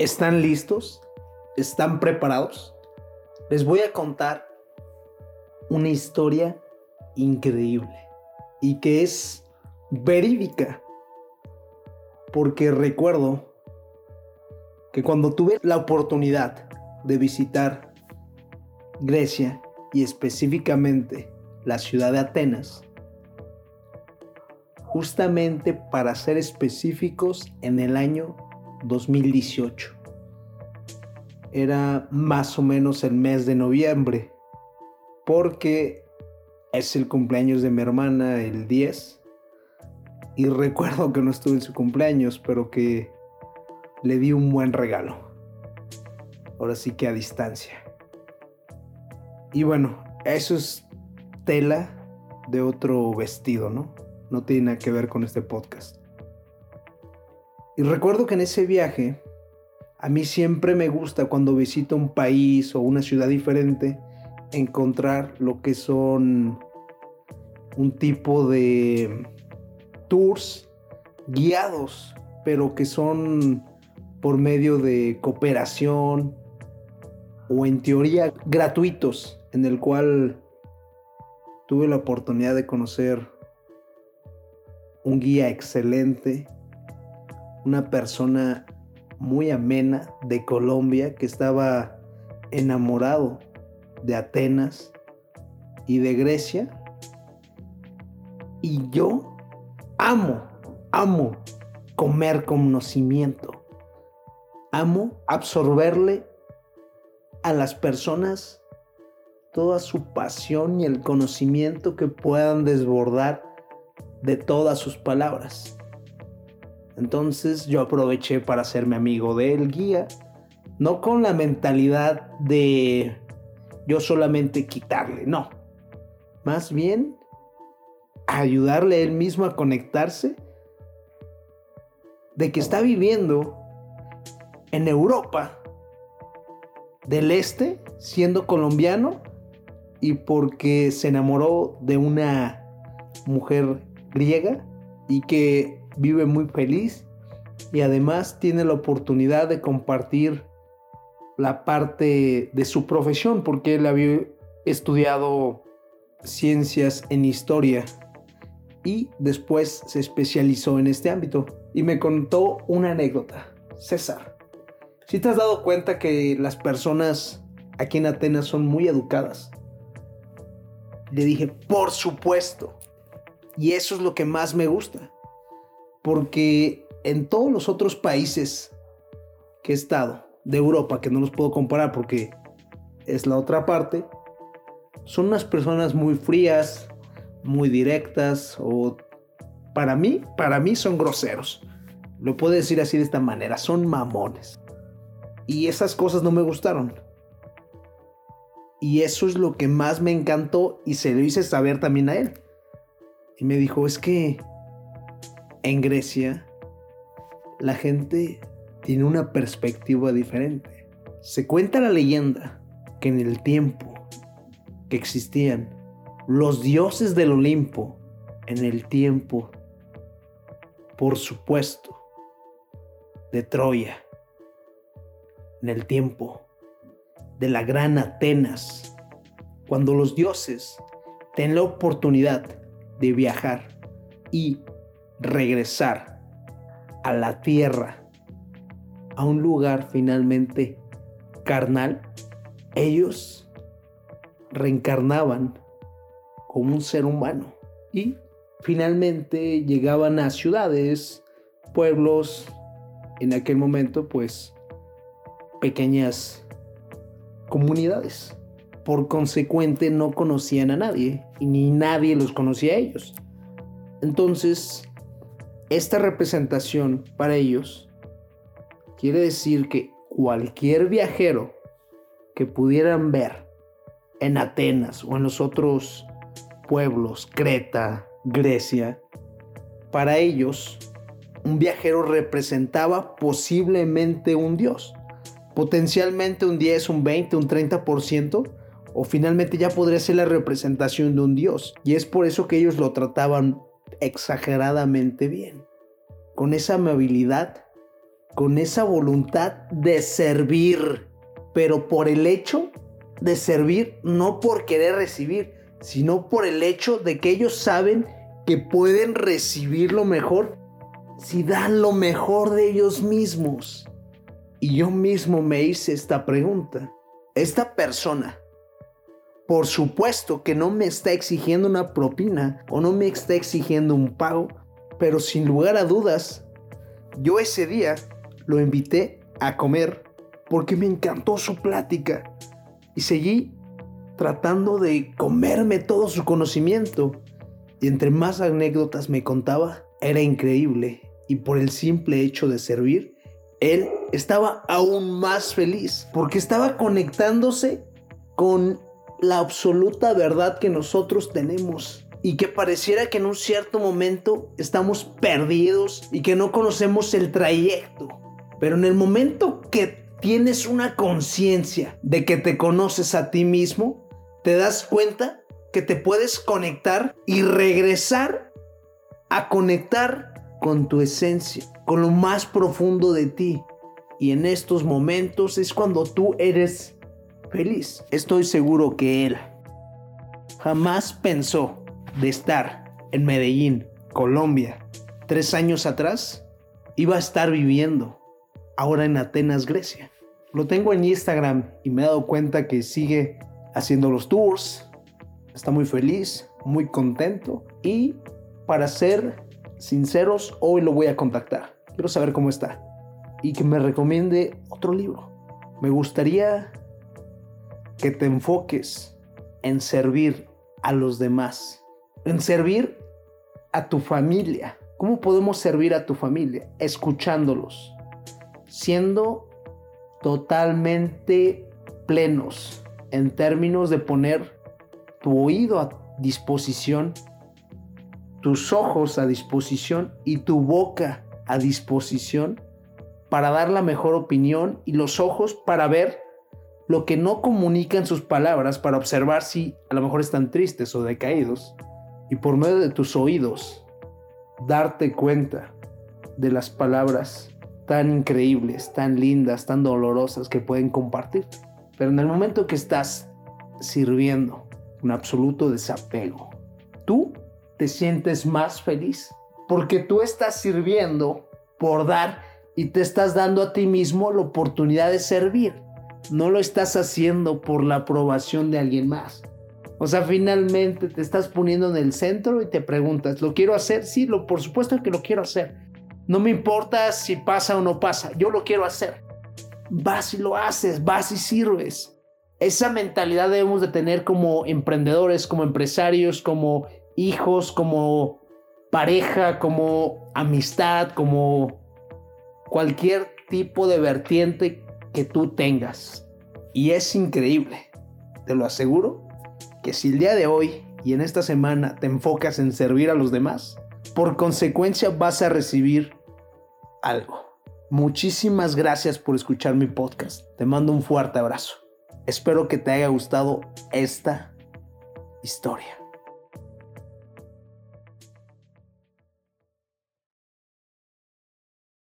¿Están listos? ¿Están preparados? Les voy a contar una historia increíble y que es verídica. Porque recuerdo que cuando tuve la oportunidad de visitar Grecia y específicamente la ciudad de Atenas, justamente para ser específicos en el año 2018. Era más o menos el mes de noviembre, porque es el cumpleaños de mi hermana el 10. Y recuerdo que no estuve en su cumpleaños, pero que le di un buen regalo. Ahora sí que a distancia. Y bueno, eso es tela de otro vestido, ¿no? No tiene nada que ver con este podcast. Y recuerdo que en ese viaje, a mí siempre me gusta cuando visito un país o una ciudad diferente, encontrar lo que son un tipo de tours guiados, pero que son por medio de cooperación o en teoría gratuitos, en el cual tuve la oportunidad de conocer un guía excelente, una persona muy amena de Colombia que estaba enamorado de Atenas y de Grecia. Y yo amo, amo comer conocimiento. Amo absorberle a las personas toda su pasión y el conocimiento que puedan desbordar de todas sus palabras. Entonces yo aproveché para hacerme amigo del guía, no con la mentalidad de yo solamente quitarle, no. Más bien ayudarle él mismo a conectarse de que está viviendo en Europa del Este, siendo colombiano, y porque se enamoró de una mujer griega y que vive muy feliz y además tiene la oportunidad de compartir la parte de su profesión porque él había estudiado ciencias en historia y después se especializó en este ámbito y me contó una anécdota. César, si te has dado cuenta que las personas aquí en Atenas son muy educadas, le dije, por supuesto. Y eso es lo que más me gusta porque en todos los otros países que he estado, de Europa, que no los puedo comparar porque es la otra parte, son unas personas muy frías, muy directas o para mí, para mí son groseros. Lo puedo decir así de esta manera, son mamones. Y esas cosas no me gustaron. Y eso es lo que más me encantó y se lo hice saber también a él. Y me dijo, es que en Grecia, la gente tiene una perspectiva diferente. Se cuenta la leyenda que en el tiempo que existían los dioses del Olimpo, en el tiempo, por supuesto, de Troya, en el tiempo de la gran Atenas, cuando los dioses tienen la oportunidad de viajar y regresar a la tierra, a un lugar finalmente carnal, ellos reencarnaban como un ser humano y finalmente llegaban a ciudades, pueblos, en aquel momento pues pequeñas comunidades. Por consecuente no conocían a nadie y ni nadie los conocía a ellos. Entonces esta representación para ellos quiere decir que cualquier viajero que pudieran ver en Atenas o en los otros pueblos, Creta, Grecia, para ellos un viajero representaba posiblemente un dios. Potencialmente un 10, un 20, un 30%, o finalmente ya podría ser la representación de un dios. Y es por eso que ellos lo trataban exageradamente bien, con esa amabilidad, con esa voluntad de servir, pero por el hecho de servir, no por querer recibir, sino por el hecho de que ellos saben que pueden recibir lo mejor si dan lo mejor de ellos mismos. Y yo mismo me hice esta pregunta. Esta persona, por supuesto que no me está exigiendo una propina o no me está exigiendo un pago, pero sin lugar a dudas, yo ese día lo invité a comer porque me encantó su plática y seguí tratando de comerme todo su conocimiento. Y entre más anécdotas me contaba, era increíble. Y por el simple hecho de servir, él estaba aún más feliz porque estaba conectándose con la absoluta verdad que nosotros tenemos y que pareciera que en un cierto momento estamos perdidos y que no conocemos el trayecto. Pero en el momento que tienes una conciencia de que te conoces a ti mismo, te das cuenta que te puedes conectar y regresar a conectar con tu esencia, con lo más profundo de ti. Y en estos momentos es cuando tú eres feliz. Estoy seguro que él jamás pensó de estar en Medellín, Colombia, tres años atrás, iba a estar viviendo ahora en Atenas, Grecia. Lo tengo en Instagram y me he dado cuenta que sigue haciendo los tours, está muy feliz, muy contento y para ser sinceros, hoy lo voy a contactar. Quiero saber cómo está y que me recomiende otro libro. Me gustaría que te enfoques en servir a los demás, en servir a tu familia. ¿Cómo podemos servir a tu familia? Escuchándolos, siendo totalmente plenos en términos de poner tu oído a disposición, tus ojos a disposición y tu boca a disposición para dar la mejor opinión y los ojos para ver lo que no comunican sus palabras para observar si a lo mejor están tristes o decaídos y por medio de tus oídos darte cuenta de las palabras tan increíbles, tan lindas, tan dolorosas que pueden compartir. Pero en el momento que estás sirviendo, un absoluto desapego, tú te sientes más feliz porque tú estás sirviendo por dar y te estás dando a ti mismo la oportunidad de servir. No lo estás haciendo por la aprobación de alguien más. O sea, finalmente te estás poniendo en el centro y te preguntas, ¿lo quiero hacer? Sí, lo, por supuesto que lo quiero hacer. No me importa si pasa o no pasa, yo lo quiero hacer. Vas y lo haces, vas y sirves. Esa mentalidad debemos de tener como emprendedores, como empresarios, como hijos, como pareja, como amistad, como cualquier tipo de vertiente que tú tengas. Y es increíble, te lo aseguro, que si el día de hoy y en esta semana te enfocas en servir a los demás, por consecuencia vas a recibir algo. Muchísimas gracias por escuchar mi podcast. Te mando un fuerte abrazo. Espero que te haya gustado esta historia.